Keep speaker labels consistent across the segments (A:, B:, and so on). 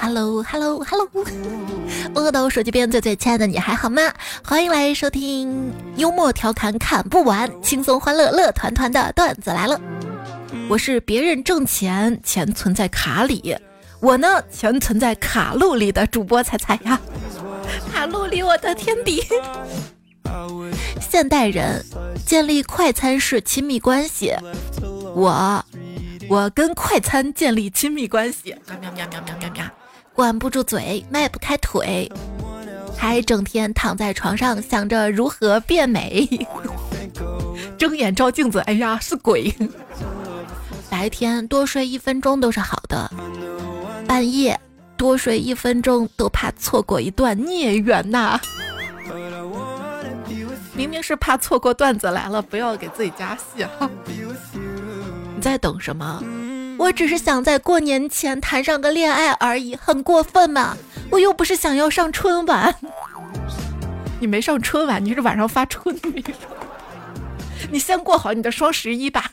A: Hello Hello Hello，饿到手机边最最亲爱的你还好吗？欢迎来收听幽默调侃侃不完，轻松欢乐乐团团的段子来了。我是别人挣钱，钱存在卡里，我呢钱存在卡路里的主播彩彩呀。卡路里，我的天敌。现代人建立快餐式亲密关系，我我跟快餐建立亲密关系，喵喵喵喵喵喵，管不住嘴，迈不开腿，还整天躺在床上想着如何变美，睁眼照镜子，哎呀是鬼。白天多睡一分钟都是好的，半夜多睡一分钟都怕错过一段孽缘呐。明明是怕错过段子来了，不要给自己加戏哈。你在等什么？我只是想在过年前谈上个恋爱而已，很过分吗？我又不是想要上春晚。你没上春晚，你是晚上发春。你先过好你的双十一吧。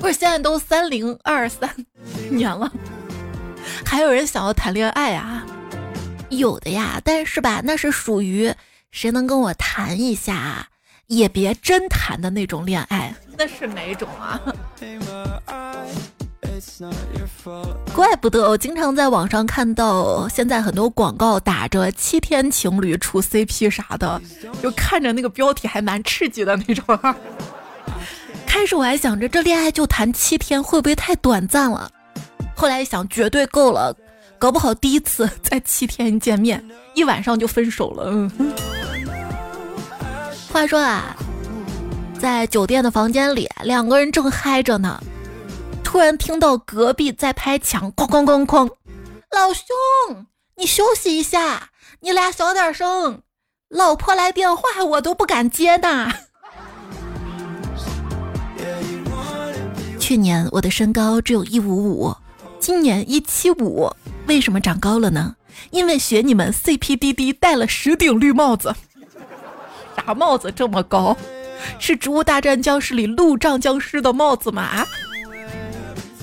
A: 不是现在都三零二三年了，还有人想要谈恋爱啊？有的呀，但是吧，那是属于谁能跟我谈一下，也别真谈的那种恋爱。那是哪种啊？怪不得我经常在网上看到，现在很多广告打着七天情侣处 CP 啥的，就看着那个标题还蛮刺激的那种。开始我还想着这恋爱就谈七天会不会太短暂了，后来一想绝对够了，搞不好第一次在七天见面，一晚上就分手了。嗯。话说啊，在酒店的房间里，两个人正嗨着呢，突然听到隔壁在拍墙，哐哐哐哐，老兄，你休息一下，你俩小点声，老婆来电话我都不敢接呢。去年我的身高只有一五五，今年一七五，为什么长高了呢？因为学你们 CP 滴滴戴了十顶绿帽子。啥帽子这么高？是《植物大战僵尸》里路障僵尸的帽子吗？啊！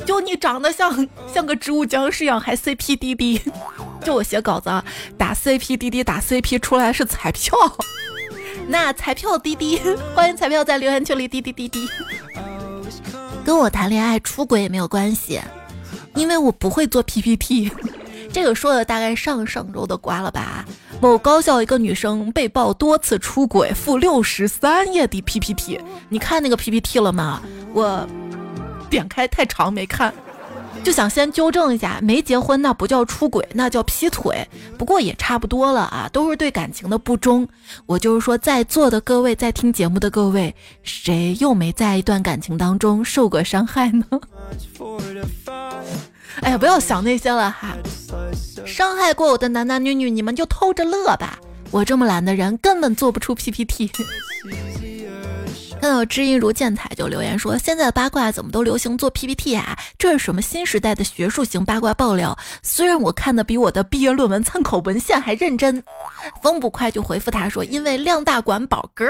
A: 就你长得像像个植物僵尸一样，还 CP 滴滴？就我写稿子打 CP 滴滴打 CP 出来是彩票，那彩票滴滴，欢迎彩票在留言区里滴滴滴滴。跟我谈恋爱出轨也没有关系，因为我不会做 PPT。这个说的大概上上周的瓜了吧？某高校一个女生被曝多次出轨，附六十三页的 PPT。你看那个 PPT 了吗？我点开太长没看。就想先纠正一下，没结婚那不叫出轨，那叫劈腿。不过也差不多了啊，都是对感情的不忠。我就是说，在座的各位，在听节目的各位，谁又没在一段感情当中受过伤害呢？哎呀，不要想那些了哈，伤害过我的男男女女，你们就偷着乐吧。我这么懒的人，根本做不出 PPT。看到知音如见彩就留言说：“现在的八卦怎么都流行做 PPT 啊？这是什么新时代的学术型八卦爆料？虽然我看的比我的毕业论文参考文献还认真。”风不快就回复他说：“因为量大管饱。”哥，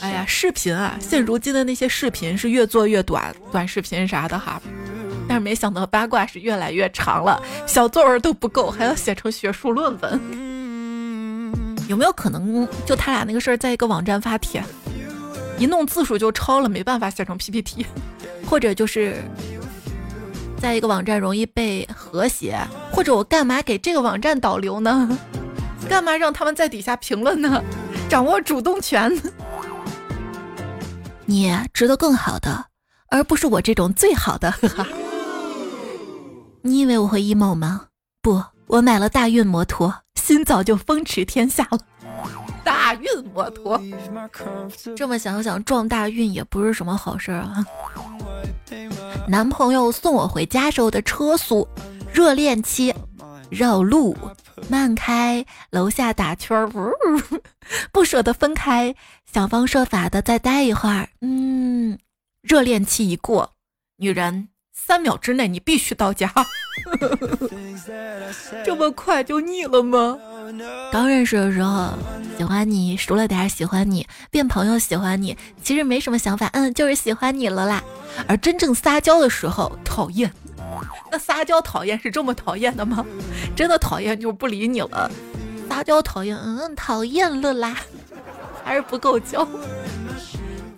A: 哎呀，视频啊，现如今的那些视频是越做越短，短视频啥的哈。但是没想到八卦是越来越长了，小作文都不够，还要写成学术论文。有没有可能就他俩那个事儿，在一个网站发帖，一弄字数就超了，没办法写成 PPT，或者就是在一个网站容易被和谐，或者我干嘛给这个网站导流呢？干嘛让他们在底下评论呢？掌握主动权，你值得更好的，而不是我这种最好的。你以为我会 emo 吗？不，我买了大运摩托。心早就风驰天下了，大运摩托。这么想想，撞大运也不是什么好事啊。男朋友送我回家时候的车速，热恋期绕路慢开，楼下打圈儿，不舍得分开，想方设法的再待一会儿。嗯，热恋期一过，女人。三秒之内你必须到家，这么快就腻了吗？刚认识的时候喜欢你，熟了点喜欢你，变朋友喜欢你，其实没什么想法，嗯，就是喜欢你了啦。而真正撒娇的时候讨厌，那撒娇讨厌是这么讨厌的吗？真的讨厌就不理你了。撒娇讨厌，嗯，讨厌了啦，还是不够娇，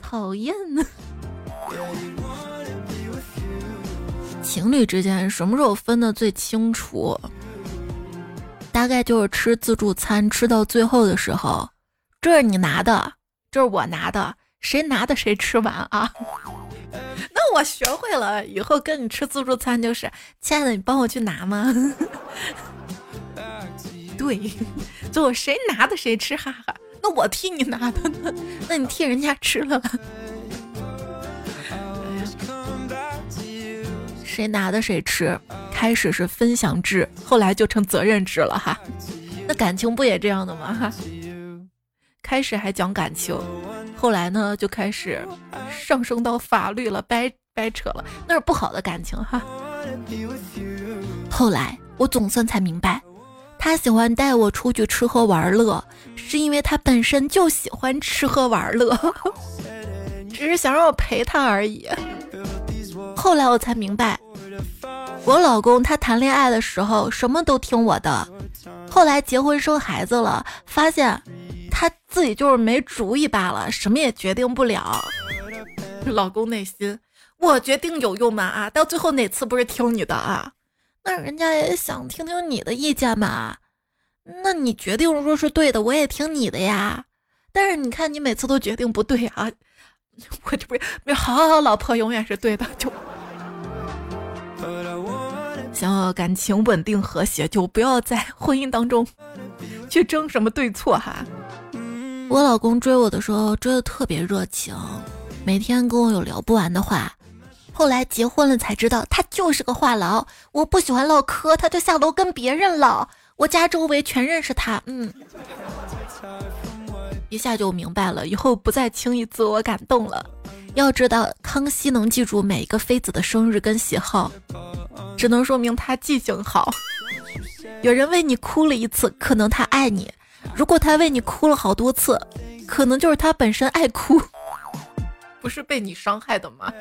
A: 讨厌呢。情侣之间什么时候分的最清楚？大概就是吃自助餐吃到最后的时候，这是你拿的，这是我拿的，谁拿的谁吃完啊？那我学会了，以后跟你吃自助餐就是，亲爱的，你帮我去拿吗？对，最后谁拿的谁吃，哈哈。那我替你拿的呢？那你替人家吃了吧。谁拿的谁吃，开始是分享制，后来就成责任制了哈。那感情不也这样的吗？哈，开始还讲感情，后来呢就开始上升到法律了，掰掰扯了，那是不好的感情哈。后来我总算才明白，他喜欢带我出去吃喝玩乐，是因为他本身就喜欢吃喝玩乐，只是想让我陪他而已。后来我才明白。我老公他谈恋爱的时候什么都听我的，后来结婚生孩子了，发现他自己就是没主意罢了，什么也决定不了。老公内心，我决定有用吗？啊，到最后哪次不是听你的啊？那人家也想听听你的意见嘛。那你决定说是对的，我也听你的呀。但是你看你每次都决定不对啊，我这不是好好好，老婆永远是对的，就。想要感情稳定和谐，就不要在婚姻当中 去争什么对错哈。我老公追我的时候追的特别热情，每天跟我有聊不完的话。后来结婚了才知道，他就是个话痨。我不喜欢唠嗑，他就下楼跟别人唠。我家周围全认识他，嗯，一下就明白了，以后不再轻易自我感动了。要知道，康熙能记住每一个妃子的生日跟喜好。只能说明他记性好。有人为你哭了一次，可能他爱你；如果他为你哭了好多次，可能就是他本身爱哭。不是被你伤害的吗？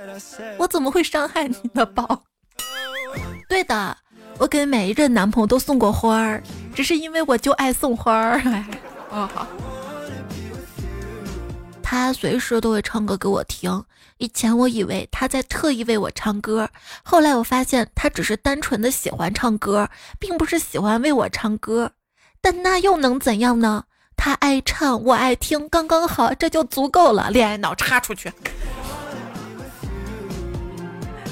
A: 我怎么会伤害你呢，宝？对的，我给每一任男朋友都送过花儿，只是因为我就爱送花儿。哎，哦好。他随时都会唱歌给我听。以前我以为他在特意为我唱歌，后来我发现他只是单纯的喜欢唱歌，并不是喜欢为我唱歌。但那又能怎样呢？他爱唱，我爱听，刚刚好，这就足够了。恋爱脑插出去。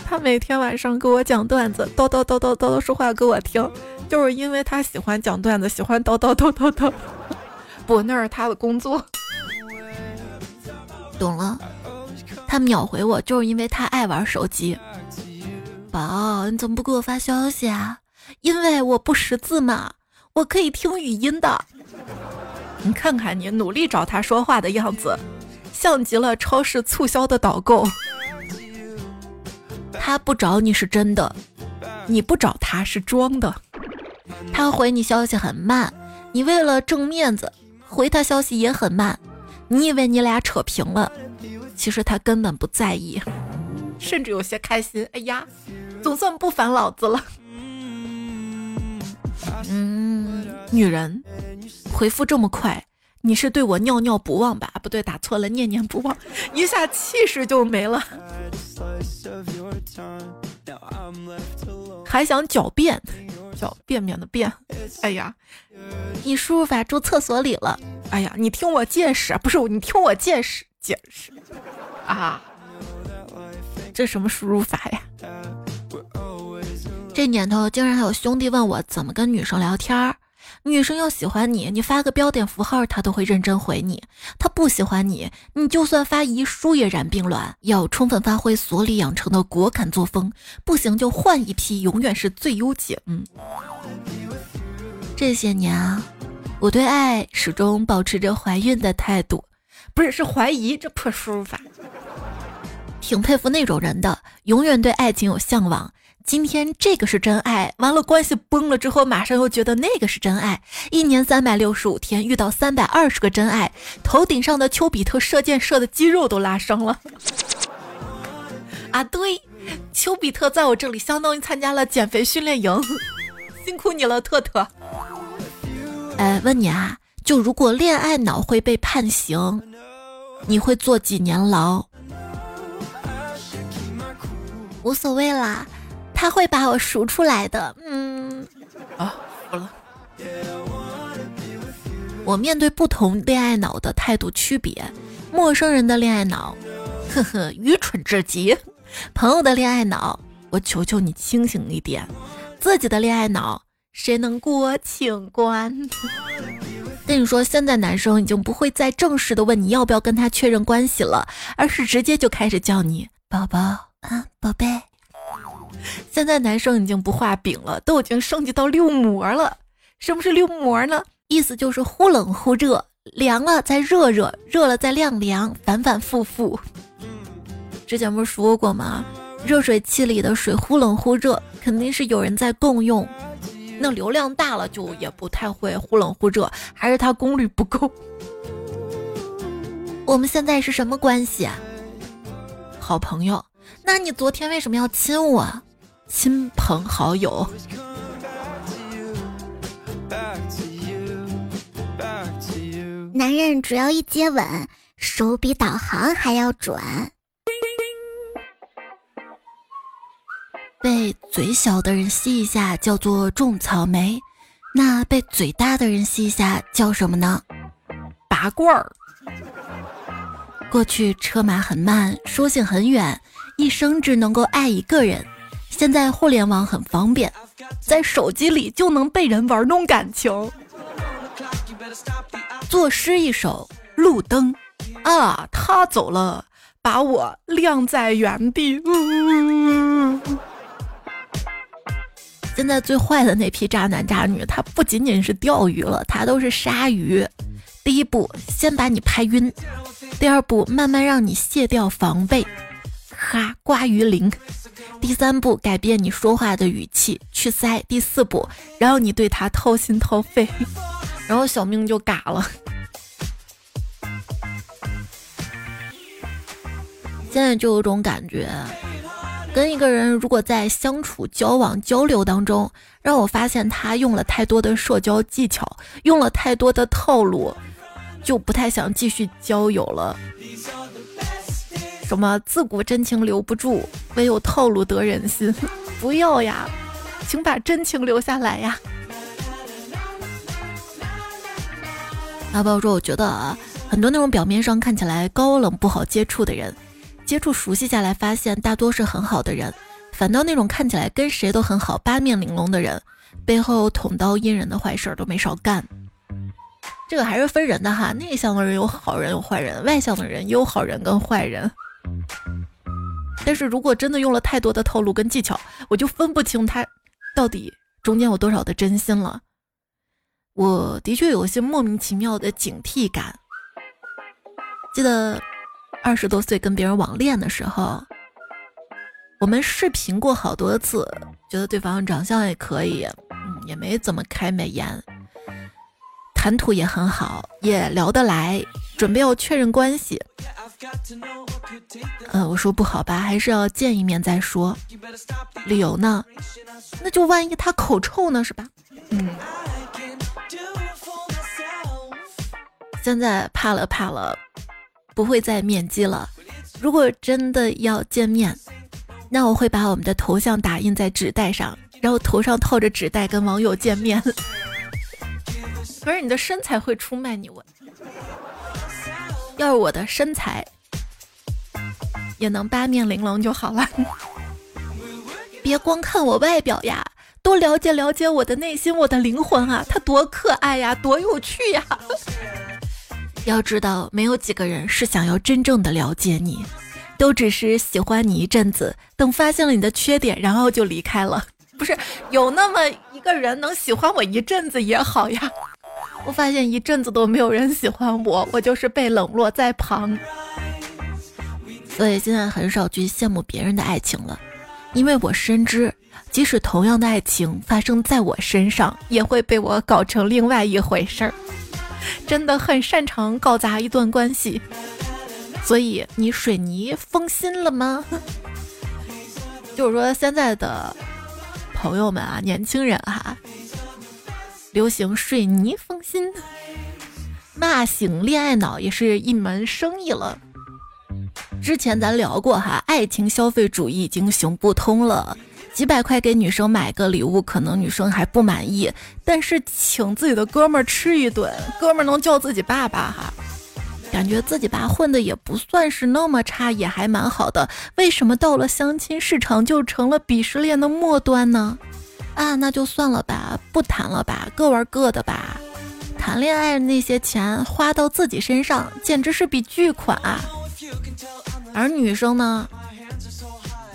A: 他每天晚上给我讲段子，叨叨叨叨叨叨说话给我听，就是因为他喜欢讲段子，喜欢叨叨叨叨叨。不，那是他的工作。懂了，他秒回我就是因为他爱玩手机。宝，你怎么不给我发消息啊？因为我不识字嘛，我可以听语音的。你看看你努力找他说话的样子，像极了超市促销的导购。他不找你是真的，你不找他是装的。他回你消息很慢，你为了挣面子回他消息也很慢。你以为你俩扯平了，其实他根本不在意，甚至有些开心。哎呀，总算不烦老子了。嗯，女人回复这么快，你是对我尿尿不忘吧？不对，打错了，念念不忘，一下气势就没了。还想狡辩，狡便便的辩。哎呀，你输入法住厕所里了。哎呀，你听我解释，不是你听我解释解释啊！这什么输入法呀？这年头竟然还有兄弟问我怎么跟女生聊天儿。女生要喜欢你，你发个标点符号，她都会认真回你；她不喜欢你，你就算发遗书也然并卵。要充分发挥所里养成的果敢作风，不行就换一批，永远是最优解。嗯，这些年啊。我对爱始终保持着怀孕的态度，不是是怀疑这破输入法。挺佩服那种人的，永远对爱情有向往，今天这个是真爱，完了关系崩了之后，马上又觉得那个是真爱。一年三百六十五天，遇到三百二十个真爱，头顶上的丘比特射箭射的肌肉都拉伤了。啊，对，丘比特在我这里相当于参加了减肥训练营，辛苦你了，特特。哎，问你啊，就如果恋爱脑会被判刑，你会坐几年牢？无所谓啦。他会把我赎出来的，嗯，啊，好了。我面对不同恋爱脑的态度区别：陌生人的恋爱脑，呵呵，愚蠢至极；朋友的恋爱脑，我求求你清醒一点；自己的恋爱脑，谁能过请关？跟你说，现在男生已经不会再正式的问你要不要跟他确认关系了，而是直接就开始叫你宝宝啊，宝贝。现在男生已经不画饼了，都已经升级到六膜了。什么是六膜呢？意思就是忽冷忽热，凉了再热热，热了再晾凉，反反复复。之前不是说过吗？热水器里的水忽冷忽热，肯定是有人在共用。那流量大了就也不太会忽冷忽热，还是它功率不够。我们现在是什么关系？啊好朋友。那你昨天为什么要亲我？亲朋好友，
B: 男人只要一接吻，手比导航还要准。
A: 被嘴小的人吸一下叫做种草莓，那被嘴大的人吸一下叫什么呢？拔罐儿。过去车马很慢，书信很远，一生只能够爱一个人。现在互联网很方便，在手机里就能被人玩弄感情。作诗一首，路灯啊，他走了，把我晾在原地。现在最坏的那批渣男渣女，他不仅仅是钓鱼了，他都是鲨鱼。第一步，先把你拍晕；第二步，慢慢让你卸掉防备。哈，刮鱼鳞。第三步，改变你说话的语气，去塞。第四步，然后你对他掏心掏肺，然后小命就嘎了。现在就有种感觉，跟一个人如果在相处、交往、交流当中，让我发现他用了太多的社交技巧，用了太多的套路，就不太想继续交友了。什么自古真情留不住，唯有套路得人心。不要呀，请把真情留下来呀。阿宝说：“我觉得啊，很多那种表面上看起来高冷不好接触的人，接触熟悉下来，发现大多是很好的人。反倒那种看起来跟谁都很好、八面玲珑的人，背后捅刀阴人的坏事都没少干。这个还是分人的哈，内向的人有好人有坏人，外向的人有好人跟坏人。”但是如果真的用了太多的套路跟技巧，我就分不清他到底中间有多少的真心了。我的确有些莫名其妙的警惕感。记得二十多岁跟别人网恋的时候，我们视频过好多次，觉得对方长相也可以，嗯，也没怎么开美颜，谈吐也很好，也聊得来，准备要确认关系。呃，我说不好吧，还是要见一面再说。理由呢？那就万一他口臭呢，是吧？嗯。现在怕了怕了，不会再面基了。如果真的要见面，那我会把我们的头像打印在纸袋上，然后头上套着纸袋跟网友见面。可是你的身材会出卖你，我。要是我的身材也能八面玲珑就好了，别光看我外表呀，多了解了解我的内心，我的灵魂啊，它多可爱呀，多有趣呀！要知道，没有几个人是想要真正的了解你，都只是喜欢你一阵子，等发现了你的缺点，然后就离开了。不是有那么一个人能喜欢我一阵子也好呀。我发现一阵子都没有人喜欢我，我就是被冷落在旁，所以现在很少去羡慕别人的爱情了。因为我深知，即使同样的爱情发生在我身上，也会被我搞成另外一回事儿。真的很擅长搞砸一段关系，所以你水泥封心了吗？就是说现在的朋友们啊，年轻人哈，流行水泥封心，骂醒恋爱脑也是一门生意了。之前咱聊过哈，爱情消费主义已经行不通了。几百块给女生买个礼物，可能女生还不满意，但是请自己的哥们儿吃一顿，哥们儿能叫自己爸爸哈，感觉自己爸混的也不算是那么差，也还蛮好的。为什么到了相亲市场就成了鄙视链的末端呢？啊，那就算了吧，不谈了吧，各玩各的吧。谈恋爱那些钱花到自己身上，简直是笔巨款啊。而女生呢？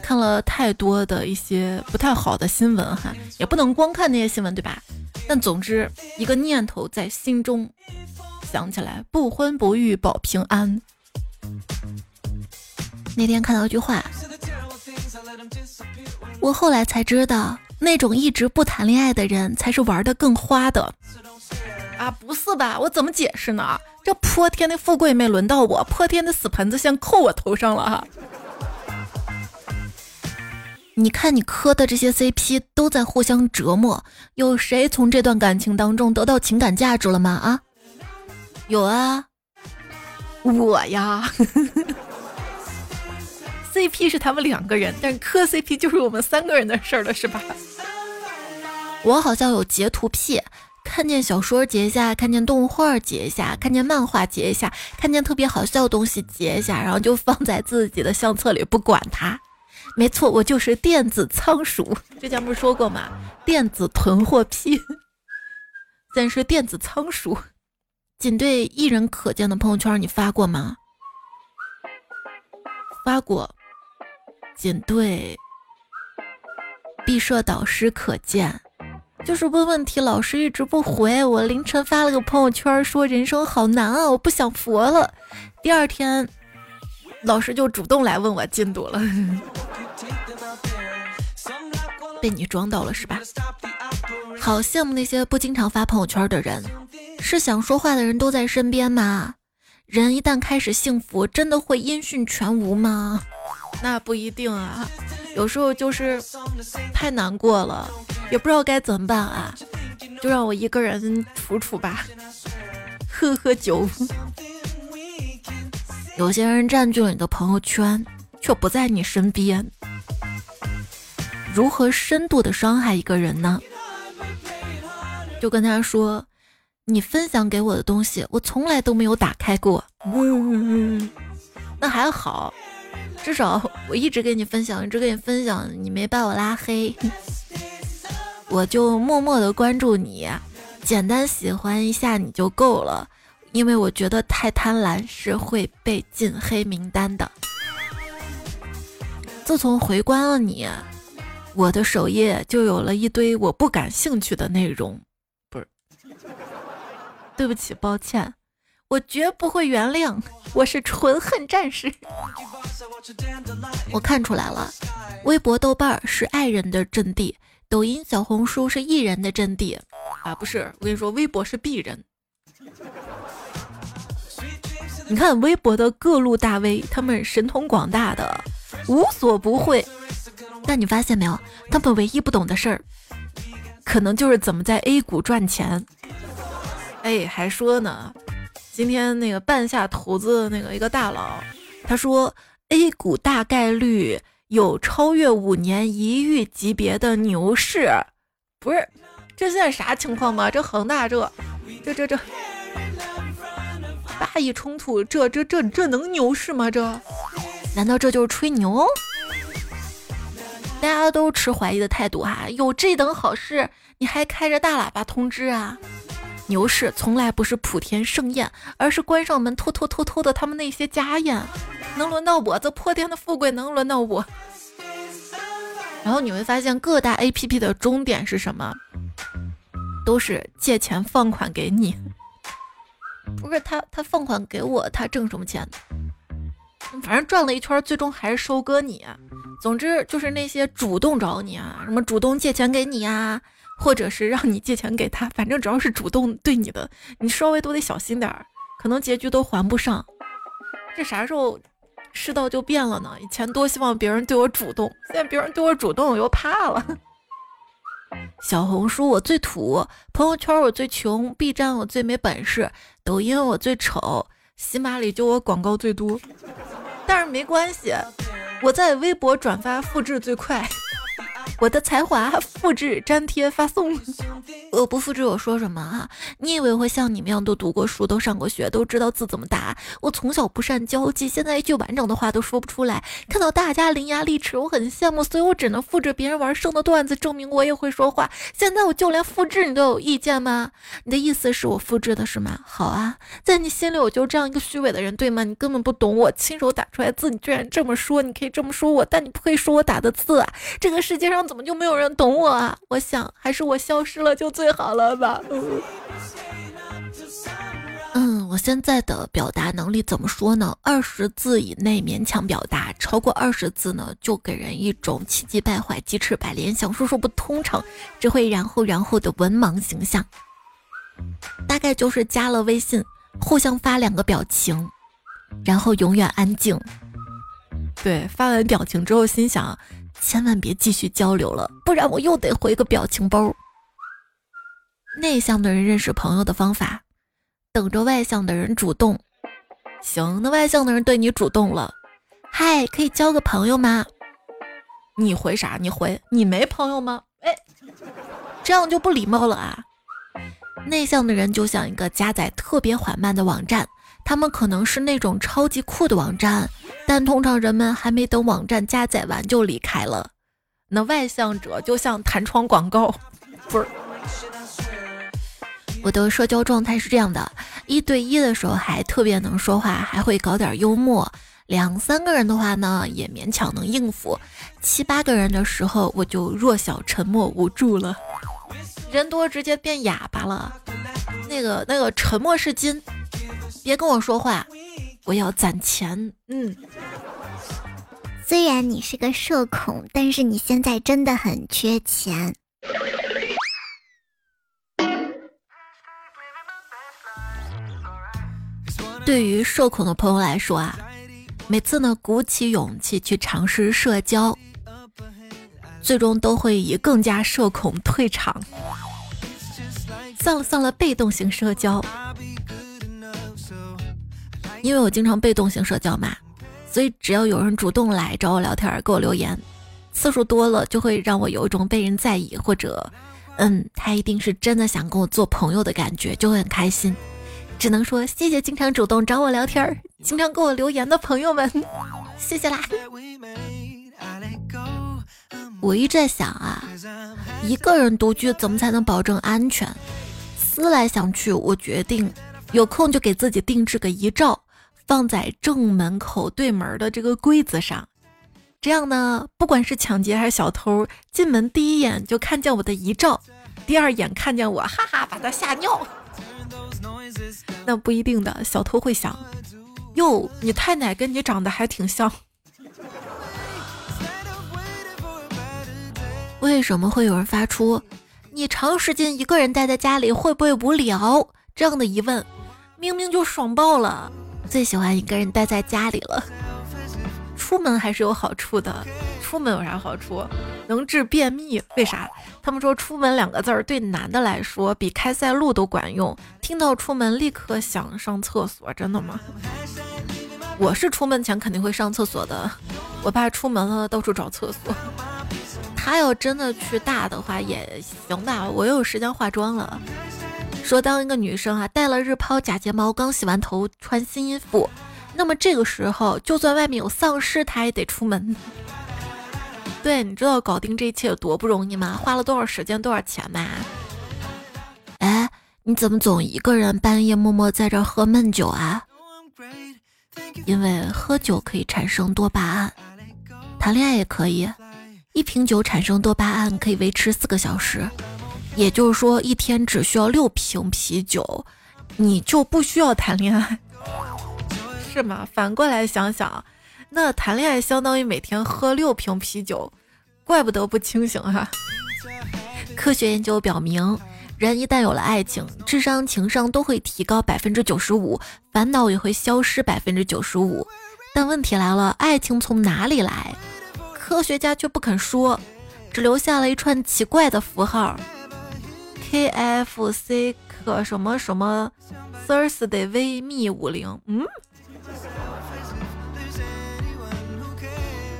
A: 看了太多的一些不太好的新闻哈，也不能光看那些新闻，对吧？但总之，一个念头在心中想起来：不婚不育保平安。那天看到一句话，我后来才知道，那种一直不谈恋爱的人才是玩的更花的。啊，不是吧？我怎么解释呢？这泼天的富贵没轮到我，泼天的死盆子先扣我头上了哈。你看，你磕的这些 CP 都在互相折磨，有谁从这段感情当中得到情感价值了吗？啊，有啊，我呀。CP 是他们两个人，但是磕 CP 就是我们三个人的事儿了，是吧？我好像有截图癖，看见小说截一下，看见动画截一下，看见漫画截一下，看见特别好笑的东西截一下，然后就放在自己的相册里，不管它。没错，我就是电子仓鼠。之前不是说过吗？电子囤货癖，但是电子仓鼠。仅对一人可见的朋友圈，你发过吗？发过。仅对毕设导师可见，就是问问题，老师一直不回。我凌晨发了个朋友圈，说人生好难啊，我不想佛了。第二天，老师就主动来问我进度了。被你装到了是吧？好羡慕那些不经常发朋友圈的人，是想说话的人都在身边吗？人一旦开始幸福，真的会音讯全无吗？那不一定啊，有时候就是太难过了，也不知道该怎么办啊，就让我一个人处处吧，喝喝酒。有些人占据了你的朋友圈，却不在你身边。如何深度的伤害一个人呢？就跟他说，你分享给我的东西，我从来都没有打开过。那还好，至少我一直给你分享，一直给你分享，你没把我拉黑，我就默默的关注你，简单喜欢一下你就够了，因为我觉得太贪婪是会被进黑名单的。自从回关了你。我的首页就有了一堆我不感兴趣的内容，不是，对不起，抱歉，我绝不会原谅，我是纯恨战士。我看出来了，微博、豆瓣是爱人的阵地，抖音、小红书是艺人的阵地啊，不是，我跟你说，微博是鄙人。你看微博的各路大 V，他们神通广大的，无所不会。但你发现没有，他们唯一不懂的事儿，可能就是怎么在 A 股赚钱。哎，还说呢，今天那个半夏投资的那个一个大佬，他说 A 股大概率有超越五年一遇级别的牛市，不是？这现在啥情况吗？这恒大这这这这巴以冲突，这这这这能牛市吗？这难道这就是吹牛？大家都持怀疑的态度哈，有这等好事，你还开着大喇叭通知啊？牛市从来不是普天盛宴，而是关上门偷偷偷偷的他们那些家宴。能轮到我这破天的富贵？能轮到我？然后你会发现各大 APP 的终点是什么？都是借钱放款给你。不是他他放款给我，他挣什么钱？反正转了一圈，最终还是收割你。总之就是那些主动找你啊，什么主动借钱给你呀，或者是让你借钱给他，反正只要是主动对你的，你稍微都得小心点儿，可能结局都还不上。这啥时候世道就变了呢？以前多希望别人对我主动，现在别人对我主动我又怕了。小红书我最土，朋友圈我最穷，B 站我最没本事，抖音我最丑，喜马里就我广告最多。但是没关系，我在微博转发复制最快。我的才华，复制粘贴发送。我不复制，我说什么啊？你以为我会像你们一样都读过书、都上过学、都知道字怎么打？我从小不善交际，现在一句完整的话都说不出来。看到大家伶牙俐齿，我很羡慕，所以我只能复制别人玩剩的段子，证明我也会说话。现在我就连复制你都有意见吗？你的意思是我复制的是吗？好啊，在你心里我就这样一个虚伪的人，对吗？你根本不懂我亲手打出来字，你居然这么说，你可以这么说我，但你不可以说我打的字啊！这个世界上。怎么就没有人懂我啊？我想还是我消失了就最好了吧。嗯，我现在的表达能力怎么说呢？二十字以内勉强表达，超过二十字呢，就给人一种气急败坏、鸡翅白脸、想说说不通畅、只会然后然后的文盲形象。大概就是加了微信，互相发两个表情，然后永远安静。对，发完表情之后心想。千万别继续交流了，不然我又得回个表情包。内向的人认识朋友的方法，等着外向的人主动。行，那外向的人对你主动了，嗨，可以交个朋友吗？你回啥？你回你没朋友吗？哎，这样就不礼貌了啊！内向的人就像一个加载特别缓慢的网站。他们可能是那种超级酷的网站，但通常人们还没等网站加载完就离开了。那外向者就像弹窗广告，不是。我的社交状态是这样的：一对一的时候还特别能说话，还会搞点幽默；两三个人的话呢，也勉强能应付；七八个人的时候，我就弱小、沉默、无助了。人多直接变哑巴了，那个那个沉默是金。别跟我说话，我要攒钱。嗯，
B: 虽然你是个社恐，但是你现在真的很缺钱。
A: 对于社恐的朋友来说啊，每次呢鼓起勇气去尝试社交，最终都会以更加社恐退场。算了算了，被动型社交。因为我经常被动型社交嘛，所以只要有人主动来找我聊天，给我留言，次数多了，就会让我有一种被人在意，或者，嗯，他一定是真的想跟我做朋友的感觉，就会很开心。只能说谢谢经常主动找我聊天、经常给我留言的朋友们，谢谢啦。我一直在想啊，一个人独居怎么才能保证安全？思来想去，我决定有空就给自己定制个遗照。放在正门口对门的这个柜子上，这样呢，不管是抢劫还是小偷，进门第一眼就看见我的遗照，第二眼看见我，哈哈，把他吓尿。那不一定的，小偷会想，哟，你太奶跟你长得还挺像。为什么会有人发出“你长时间一个人待在家里会不会无聊”这样的疑问？明明就爽爆了。最喜欢一个人待在家里了，出门还是有好处的。出门有啥好处？能治便秘。为啥？他们说“出门”两个字儿对男的来说比开塞露都管用。听到“出门”立刻想上厕所，真的吗？我是出门前肯定会上厕所的。我爸出门了到处找厕所。他要真的去大的话也行吧，我又有时间化妆了。说当一个女生啊，戴了日抛假睫毛，刚洗完头，穿新衣服，那么这个时候，就算外面有丧尸，她也得出门。对，你知道搞定这一切有多不容易吗？花了多少时间，多少钱吗？哎，你怎么总一个人半夜默默在这喝闷酒啊？因为喝酒可以产生多巴胺，谈恋爱也可以，一瓶酒产生多巴胺可以维持四个小时。也就是说，一天只需要六瓶啤酒，你就不需要谈恋爱，是吗？反过来想想，那谈恋爱相当于每天喝六瓶啤酒，怪不得不清醒哈。科学研究表明，人一旦有了爱情，智商、情商都会提高百分之九十五，烦恼也会消失百分之九十五。但问题来了，爱情从哪里来？科学家却不肯说，只留下了一串奇怪的符号：K F C 可什么什么 Thursday V 密五零。嗯。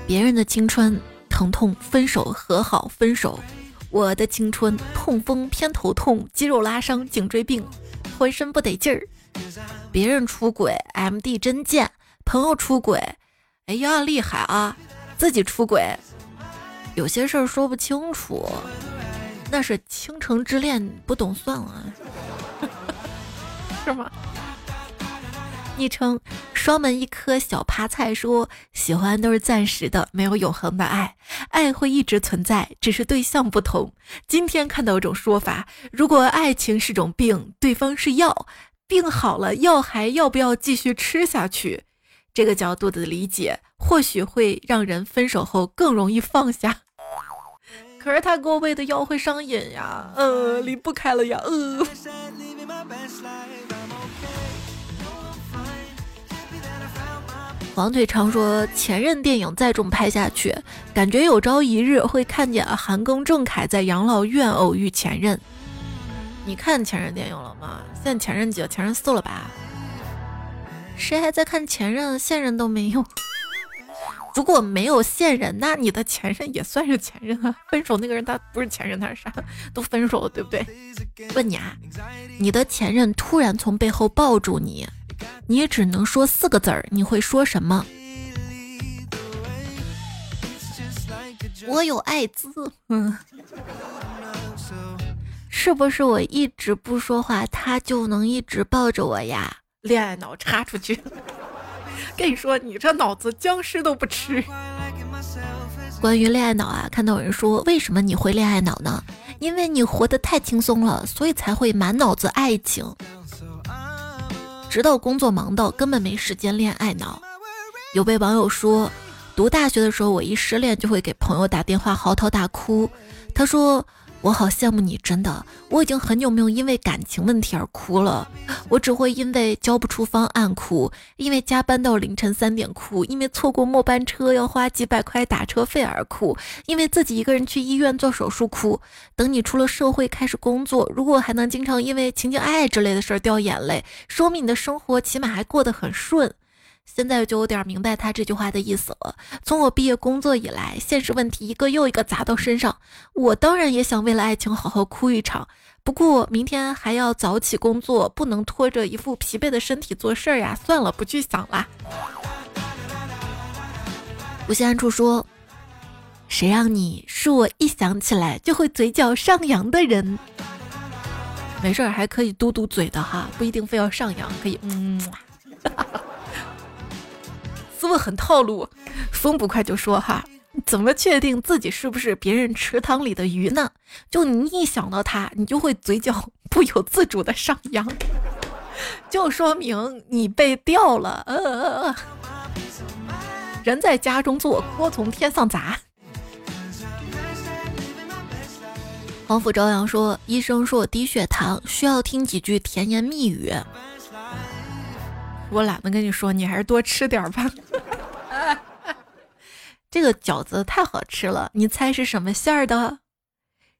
A: 别人的青春疼痛，分手和好分手；我的青春痛风偏头痛，肌肉拉伤，颈椎病，浑身不得劲儿。别人出轨，M D 真贱；朋友出轨，哎呀厉害啊！自己出轨，有些事儿说不清楚，那是倾城之恋，不懂算啊，是吗？昵称双门一颗小趴菜说：“喜欢都是暂时的，没有永恒的爱，爱会一直存在，只是对象不同。”今天看到一种说法：如果爱情是种病，对方是药，病好了，药还要不要继续吃下去？这个角度的理解，或许会让人分手后更容易放下。可是他给我喂的药会上瘾呀，呃，离不开了呀，呃。黄腿常说：“前任电影再这么拍下去，感觉有朝一日会看见韩庚、郑恺在养老院偶遇前任。你看前任电影了吗？现在前任几了？前任四了吧？谁还在看前任？现任都没有。如果没有现任，那你的前任也算是前任啊。分手那个人他不是前任，他是啥？都分手了，对不对？问你啊，你的前任突然从背后抱住你。”你也只能说四个字儿，你会说什么？我有艾滋。嗯，是不是我一直不说话，他就能一直抱着我呀？恋爱脑插出去。跟你说，你这脑子僵尸都不吃。关于恋爱脑啊，看到有人说，为什么你会恋爱脑呢？因为你活得太轻松了，所以才会满脑子爱情。直到工作忙到根本没时间恋爱脑。有位网友说，读大学的时候，我一失恋就会给朋友打电话嚎啕大哭。他说。我好羡慕你，真的，我已经很久没有因为感情问题而哭了。我只会因为交不出方案哭，因为加班到凌晨三点哭，因为错过末班车要花几百块打车费而哭，因为自己一个人去医院做手术哭。等你出了社会开始工作，如果还能经常因为情情爱爱之类的事儿掉眼泪，说明你的生活起码还过得很顺。现在就有点明白他这句话的意思了。从我毕业工作以来，现实问题一个又一个砸到身上，我当然也想为了爱情好好哭一场。不过明天还要早起工作，不能拖着一副疲惫的身体做事儿呀。算了，不去想啦。无限暗处说：“谁让你是我一想起来就会嘴角上扬的人？没事儿，还可以嘟嘟嘴的哈，不一定非要上扬，可以嗯。”问很套路，风不快就说哈，怎么确定自己是不是别人池塘里的鱼呢？就你一想到他，你就会嘴角不由自主的上扬，就说明你被钓了。人在家中坐，锅从天上砸。黄甫朝阳说，医生说我低血糖，需要听几句甜言蜜语。我懒得跟你说，你还是多吃点吧。这个饺子太好吃了，你猜是什么馅儿的？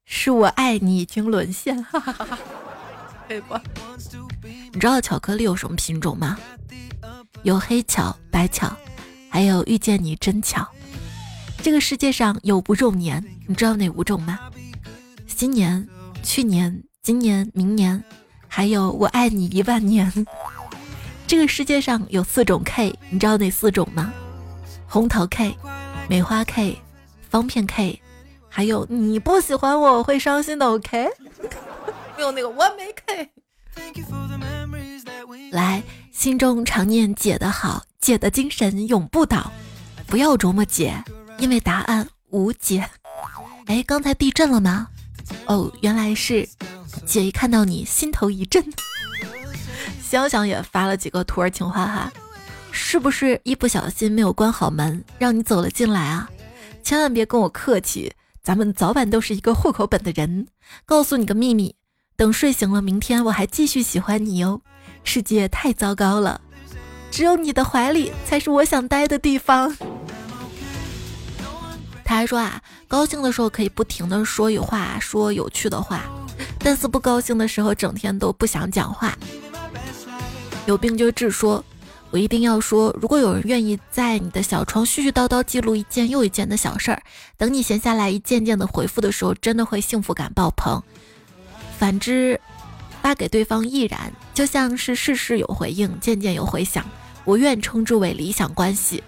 A: 是我爱你已经沦陷，哈哈哈哈可以不？你知道巧克力有什么品种吗？有黑巧、白巧，还有遇见你真巧。这个世界上有五种年，你知道哪五种吗？新年、去年、今年、明年，还有我爱你一万年。这个世界上有四种 K，你知道哪四种吗？红桃 K、梅花 K、方片 K，还有你不喜欢我会伤心的 OK，没有那个完美 K。来，心中常念姐的好，姐的精神永不倒，不要琢磨姐，因为答案无解。哎，刚才地震了吗？哦，原来是姐一看到你心头一震。香香也发了几个土味情话哈，是不是一不小心没有关好门，让你走了进来啊？千万别跟我客气，咱们早晚都是一个户口本的人。告诉你个秘密，等睡醒了，明天我还继续喜欢你哟。世界太糟糕了，只有你的怀里才是我想待的地方。他还说啊，高兴的时候可以不停的说有话，说有趣的话，但是不高兴的时候，整天都不想讲话。有病就治，说。我一定要说，如果有人愿意在你的小窗絮絮叨叨记录一件又一件的小事儿，等你闲下来一件件的回复的时候，真的会幸福感爆棚。反之，发给对方亦然，就像是事事有回应，件件有回响。我愿称之为理想关系。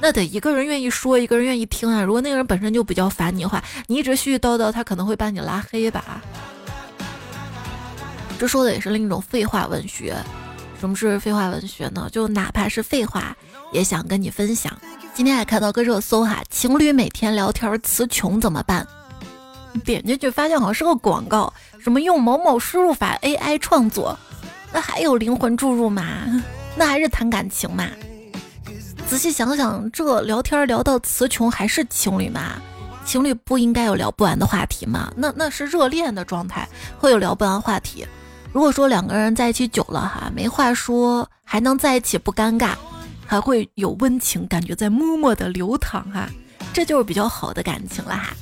A: 那得一个人愿意说，一个人愿意听啊。如果那个人本身就比较烦你的话，你一直絮絮叨叨，他可能会把你拉黑吧。这说的也是另一种废话文学。什么是废话文学呢？就哪怕是废话，也想跟你分享。今天还看到个热搜哈，情侣每天聊天词穷怎么办？点进去发现好像是个广告，什么用某某输入法 AI 创作，那还有灵魂注入吗？那还是谈感情嘛？仔细想想，这聊天聊到词穷还是情侣吗？情侣不应该有聊不完的话题吗？那那是热恋的状态，会有聊不完话题。如果说两个人在一起久了哈，没话说，还能在一起不尴尬，还会有温情感觉在默默的流淌哈，这就是比较好的感情了哈。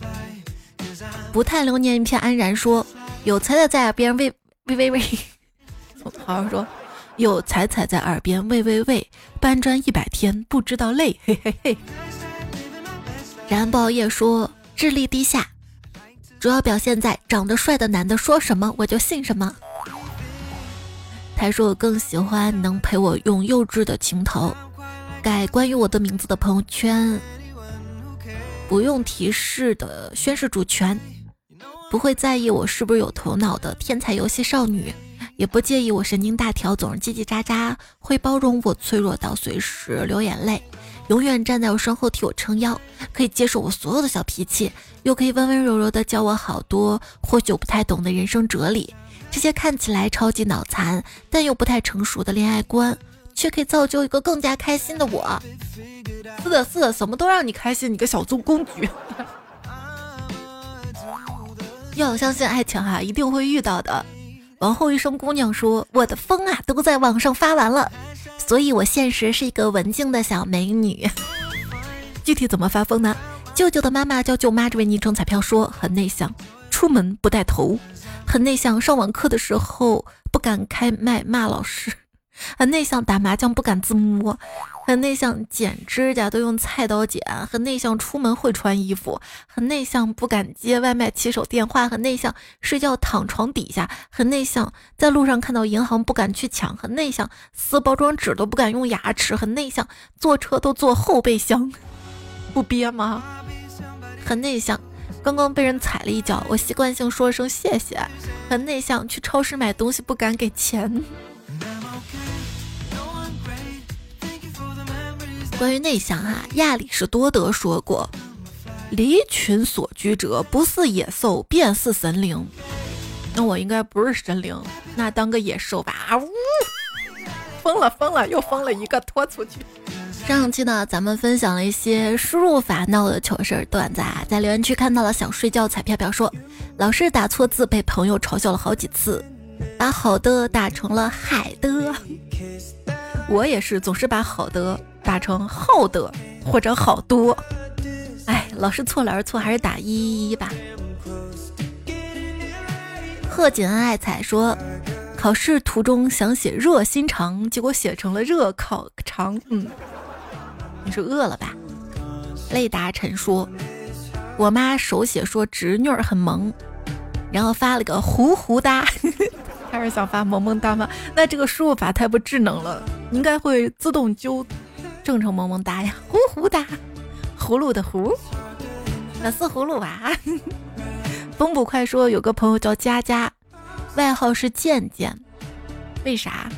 A: 不太留念一片安然说，有彩彩在耳边喂喂喂喂，好好说，有彩彩在耳边喂喂喂，搬砖一百天不知道累，嘿嘿嘿。然爆夜说智力低下，主要表现在长得帅的男的说什么我就信什么。他说：“我更喜欢能陪我用幼稚的情头改关于我的名字的朋友圈，不用提示的宣誓主权，不会在意我是不是有头脑的天才游戏少女，也不介意我神经大条总是叽叽喳喳，会包容我脆弱到随时流眼泪，永远站在我身后替我撑腰，可以接受我所有的小脾气，又可以温温柔柔的教我好多或许我不太懂的人生哲理。”这些看起来超级脑残，但又不太成熟的恋爱观，却可以造就一个更加开心的我。是的，是的，什么都让你开心，你个小猪公举。要相信爱情哈，一定会遇到的。王后一生姑娘说：“我的疯啊，都在网上发完了，所以我现实是一个文静的小美女。具体怎么发疯呢？舅舅的妈妈叫舅妈，这位昵称彩票说很内向，出门不带头。”很内向，上网课的时候不敢开麦骂老师；很内向，打麻将不敢自摸；很内向，剪指甲都用菜刀剪；很内向，出门会穿衣服；很内向，不敢接外卖骑手电话；很内向，睡觉躺床底下；很内向，在路上看到银行不敢去抢；很内向，撕包装纸都不敢用牙齿；很内向，坐车都坐后备箱，不憋吗？很内向。刚刚被人踩了一脚，我习惯性说声谢谢。很内向，去超市买东西不敢给钱。关于内向哈，亚里士多德说过：“离群所居者，不似野兽，便似神灵。”那我应该不是神灵，那当个野兽吧。啊呜，疯了疯了，又疯了一个，拖出去。上期呢，咱们分享了一些输入法闹的糗事儿段子啊，在留言区看到了想睡觉彩票票说，老是打错字，被朋友嘲笑了好几次，把好的打成了海的。我也是，总是把好的打成好的或者好多。哎，老是错了而错，还是打一一吧。贺锦恩爱彩说，考试途中想写热心肠，结果写成了热烤肠。嗯。你是饿了吧？雷达陈说：“我妈手写说侄女儿很萌，然后发了个糊糊哒。她是想发萌萌哒吗？那这个输入法太不智能了，应该会自动纠正成萌萌哒呀。糊糊哒，葫芦的葫，那是葫芦娃。风捕快说有个朋友叫佳佳，外号是健健，为啥？”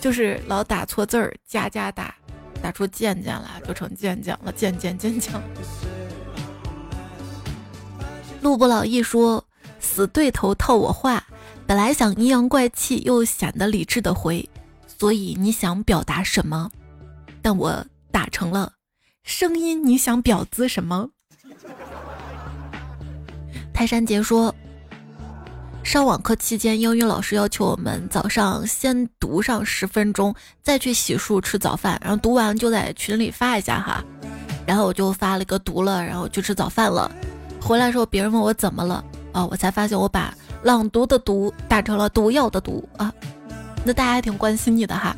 A: 就是老打错字儿，加加打，打出渐渐来，就成渐渐了，渐渐渐渐。路不老一说，死对头套我话，本来想阴阳怪气，又显得理智的回，所以你想表达什么？但我打成了声音，你想表滋什么？泰山杰说，上网课期间，英语老师要求我们早上先读上十分钟，再去洗漱吃早饭，然后读完就在群里发一下哈。然后我就发了一个读了，然后去吃早饭了。回来的时候，别人问我怎么了，哦，我才发现我把朗读的读打成了毒药的毒啊。那大家还挺关心你的哈。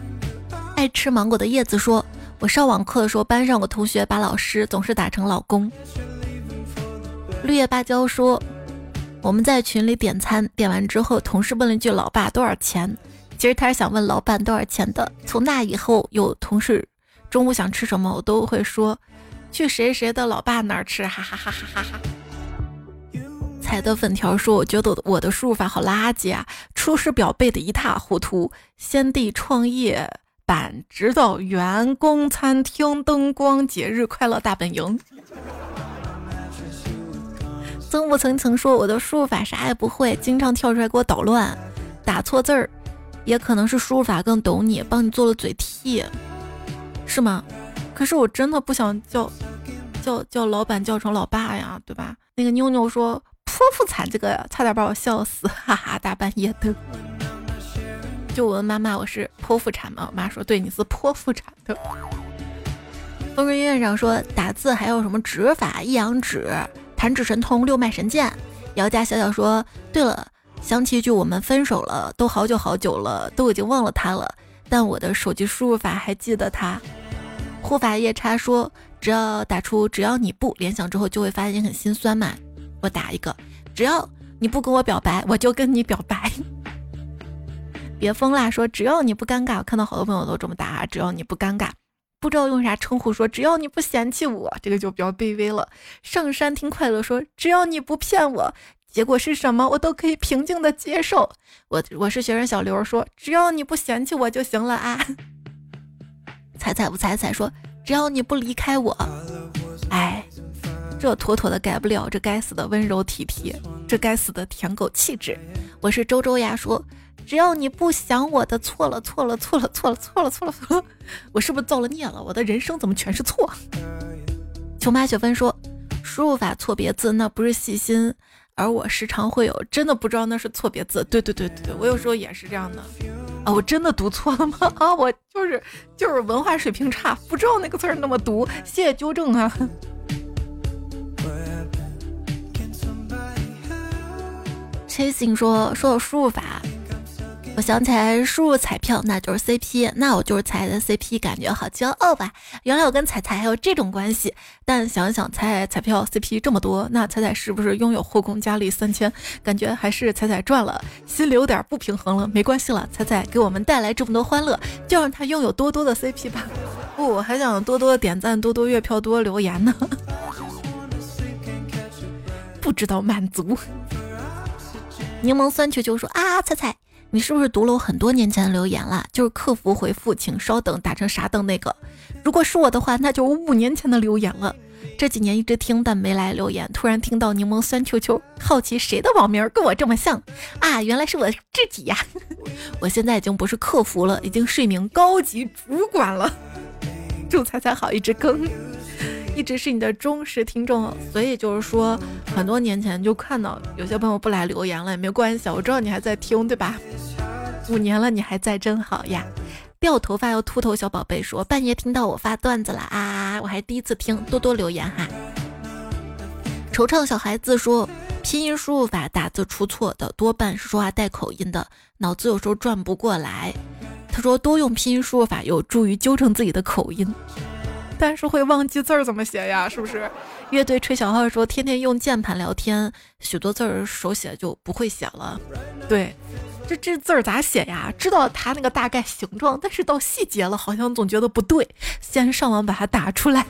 A: 爱吃芒果的叶子说，我上网课的时候，班上有个同学把老师总是打成老公。绿叶芭蕉说，我们在群里点餐，点完之后，同事问了一句“老爸多少钱”，其实他是想问老板多少钱的。从那以后，有同事中午想吃什么，我都会说。去谁谁的老爸那儿吃，哈哈哈哈哈哈！彩的粉条说：“我觉得我的输入法好垃圾啊，出师表背的一塌糊涂。先帝创业板指导员工餐厅灯光节日快乐大本营。”曾不曾曾说我的输入法啥也不会，经常跳出来给我捣乱，打错字儿，也可能是输入法更懂你，帮你做了嘴替，是吗？可是我真的不想叫，叫叫老板叫成老爸呀，对吧？那个妞妞说剖腹产这个差点把我笑死，哈哈！大半夜的，就我问妈妈我是剖腹产吗？我妈说对，你是剖腹产的。风云院长说打字还有什么指法？一阳指、弹指神通、六脉神剑。姚家小小说对了，想起一句我们分手了，都好久好久了，都已经忘了他了，但我的手机输入法还记得他。护法夜叉说：“只要打出‘只要你不’，联想之后就会发现很心酸嘛。”我打一个：“只要你不跟我表白，我就跟你表白。”别疯啦！说只要你不尴尬，我看到好多朋友都这么打。只要你不尴尬，不知道用啥称呼说，只要你不嫌弃我，这个就比较卑微了。上山听快乐说：“只要你不骗我，结果是什么我都可以平静的接受。”我我是学生小刘说：“只要你不嫌弃我就行了啊。”彩彩不彩彩说：“只要你不离开我，哎，这妥妥的改不了这该死的温柔体贴，这该死的舔狗气质。”我是周周牙，说：“只要你不想我的错了，错了，错了，错了，错了，错了，错了，我是不是造了孽了？我的人生怎么全是错？”琼妈雪芬说：“输入法错别字，那不是细心，而我时常会有真的不知道那是错别字。对对对对对，我有时候也是这样的。”啊，我真的读错了吗？啊，我就是就是文化水平差，不知道那个字儿那么读，谢谢纠正啊。Chasing 说说到输入法。我想起来输入彩票，那就是 CP，那我就是彩的 CP，感觉好骄傲吧？原来我跟彩彩还有这种关系。但想想彩彩票 CP 这么多，那彩彩是不是拥有后宫佳丽三千？感觉还是彩彩赚了，心里有点不平衡了。没关系了，彩彩给我们带来这么多欢乐，就让他拥有多多的 CP 吧。不，我还想多多点赞，多多月票，多留言呢。不知道满足。柠檬酸球球说啊，彩彩。你是不是读了我很多年前的留言了？就是客服回复，请稍等，打成傻等那个。如果是我的话，那就五年前的留言了。这几年一直听，但没来留言。突然听到柠檬酸球球，好奇谁的网名跟我这么像啊？原来是我自己呀！我现在已经不是客服了，已经是一名高级主管了。祝彩彩好，一直更。一直是你的忠实听众，所以就是说，很多年前就看到有些朋友不来留言了，也没关系，我知道你还在听，对吧？五年了，你还在，真好呀！掉头发要秃头小宝贝说，半夜听到我发段子了啊，我还第一次听，多多留言哈。惆怅小孩子说，拼音输入法打字出错的多半是说话带口音的，脑子有时候转不过来。他说，多用拼音输入法有助于纠正自己的口音。但是会忘记字儿怎么写呀？是不是？乐队吹小号说天天用键盘聊天，许多字儿手写就不会写了。对，这这字儿咋写呀？知道它那个大概形状，但是到细节了，好像总觉得不对。先上网把它打出来。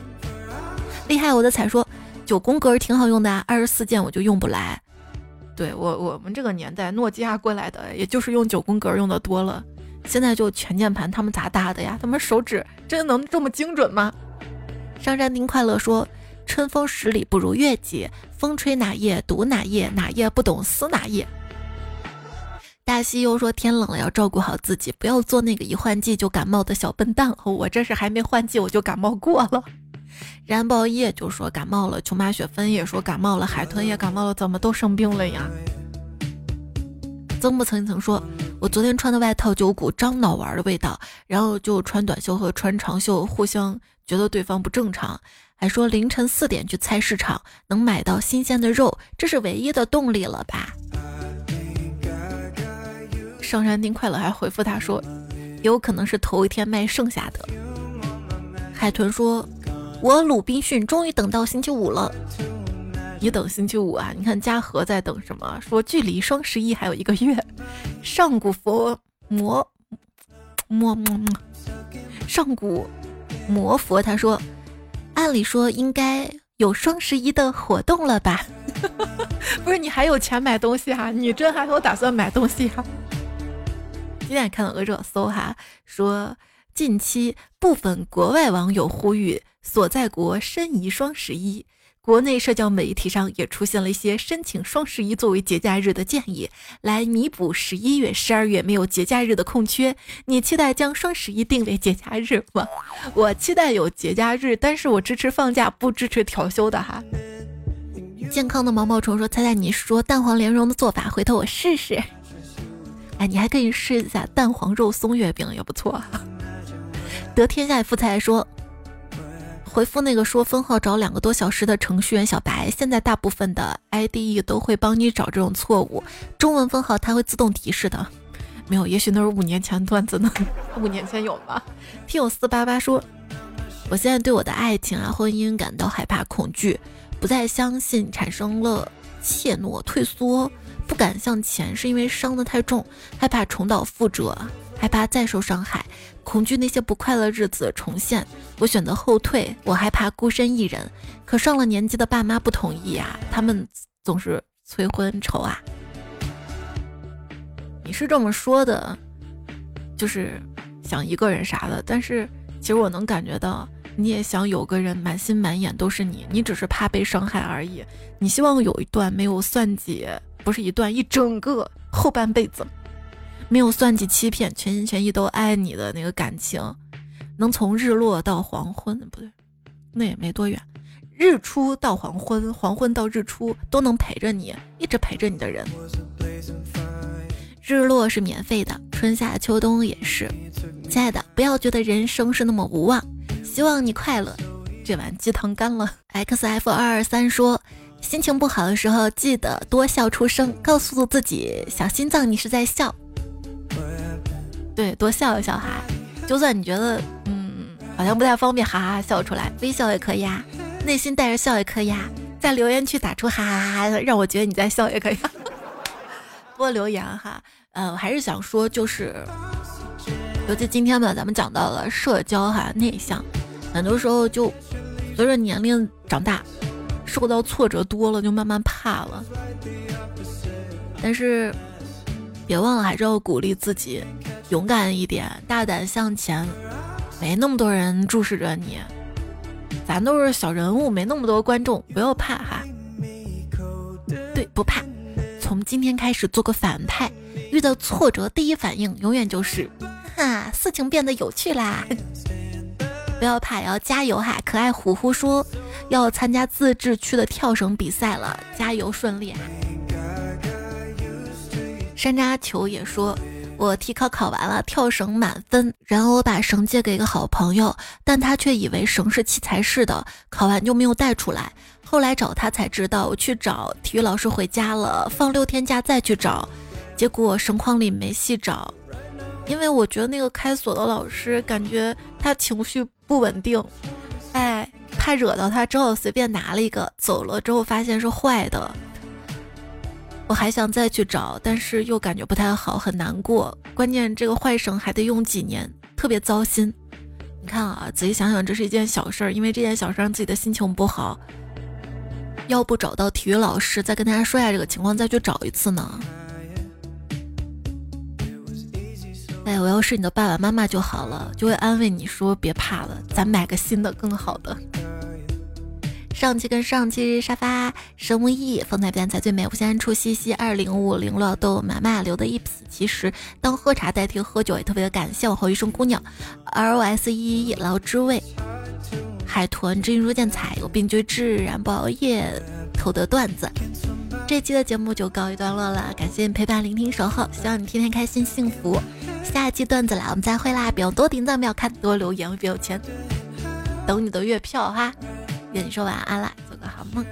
A: 厉害！我的彩说九宫格挺好用的啊，二十四键我就用不来。对我我们这个年代，诺基亚过来的，也就是用九宫格用的多了。现在就全键盘，他们咋打的呀？他们手指真的能这么精准吗？上山听快乐说：“春风十里不如月季，风吹哪叶读哪叶，哪叶不懂思哪叶。”大西又说天冷了要照顾好自己，不要做那个一换季就感冒的小笨蛋。我这是还没换季我就感冒过了。燃爆夜就说感冒了，琼马雪芬也说感冒了，海豚也感冒了，怎么都生病了呀？曾不曾曾说，我昨天穿的外套就有股樟脑丸的味道，然后就穿短袖和穿长袖，互相觉得对方不正常，还说凌晨四点去菜市场能买到新鲜的肉，这是唯一的动力了吧？上山丁快乐还回复他说，有可能是头一天卖剩下的。海豚说。我鲁滨逊终于等到星期五了，你等星期五啊？你看嘉禾在等什么？说距离双十一还有一个月。上古佛魔 魔魔魔，上古魔佛他说，按理说应该有双十一的活动了吧？不是你还有钱买东西啊？你真还有打算买东西啊？今天看到个热搜哈，说近期部分国外网友呼吁。所在国申遗双十一，国内社交媒体上也出现了一些申请双十一作为节假日的建议，来弥补十一月、十二月没有节假日的空缺。你期待将双十一定为节假日吗？我期待有节假日，但是我支持放假，不支持调休的哈。健康的毛毛虫说：“猜猜你说蛋黄莲蓉的做法，回头我试试。”哎，你还可以试一下蛋黄肉松月饼，也不错。得天下富才说。回复那个说分号找两个多小时的程序员小白，现在大部分的 IDE 都会帮你找这种错误，中文分号它会自动提示的。没有，也许那是五年前段子呢。五年前有吗？听友四八八说，我现在对我的爱情啊、婚姻感到害怕、恐惧，不再相信，产生了怯懦、退缩，不敢向前，是因为伤得太重，害怕重蹈覆辙。害怕再受伤害，恐惧那些不快乐日子重现。我选择后退，我害怕孤身一人。可上了年纪的爸妈不同意啊，他们总是催婚愁啊。你是这么说的，就是想一个人啥的。但是其实我能感觉到，你也想有个人满心满眼都是你，你只是怕被伤害而已。你希望有一段没有算计，不是一段，一整个后半辈子。没有算计欺骗，全心全意都爱你的那个感情，能从日落到黄昏，不对，那也没多远，日出到黄昏，黄昏到日出都能陪着你，一直陪着你的人。日落是免费的，春夏秋冬也是。亲爱的，不要觉得人生是那么无望，希望你快乐。这碗鸡汤干了。X F 二二三说，心情不好的时候记得多笑出声，告诉自己小心脏你是在笑。对，多笑一笑哈，就算你觉得嗯好像不太方便，哈哈哈笑出来，微笑也可以啊，内心带着笑也可以啊，在留言区打出哈哈哈，让我觉得你在笑也可以。多留言哈，呃，我还是想说，就是尤其今天吧，咱们讲到了社交哈，内向，很多时候就随着年龄长大，受到挫折多了，就慢慢怕了。但是别忘了，还是要鼓励自己。勇敢一点，大胆向前，没那么多人注视着你，咱都是小人物，没那么多观众，不要怕哈。对，不怕。从今天开始做个反派，遇到挫折第一反应永远就是，哈，事情变得有趣啦。不要怕，要加油哈。可爱虎虎说要参加自治区的跳绳比赛了，加油顺利啊。山楂球也说。我体考考完了，跳绳满分。然后我把绳借给一个好朋友，但他却以为绳是器材式的，考完就没有带出来。后来找他才知道，我去找体育老师回家了，放六天假再去找，结果绳筐里没细找。因为我觉得那个开锁的老师感觉他情绪不稳定，哎，怕惹到他，只好随便拿了一个。走了之后发现是坏的。我还想再去找，但是又感觉不太好，很难过。关键这个坏绳还得用几年，特别糟心。你看啊，仔细想想，这是一件小事儿，因为这件小事让自己的心情不好。要不找到体育老师，再跟大家说一下这个情况，再去找一次呢？哎，我要是你的爸爸妈妈就好了，就会安慰你说别怕了，咱买个新的更好的。上期跟上期沙发生物意风采不才最美，无限处西西二零五零乐豆妈妈留的一匹，其实当喝茶代替喝酒也特别的感谢。往后余生姑娘，L O S E E 捞之味，海豚知音如见彩，有病就治，然不熬夜，偷的段子。这期的节目就告一段落了，感谢你陪伴、聆听、守候，希望你天天开心、幸福。下期段子来，我们再会啦！不用多点赞，不要看，多留言不要钱。等你的月票哈，跟你说晚安啦，做个好梦。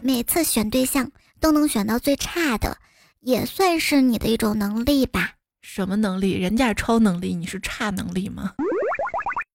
B: 每次选对象都能选到最差的，也算是你的一种能力吧？
A: 什么能力？人家是超能力，你是差能力吗？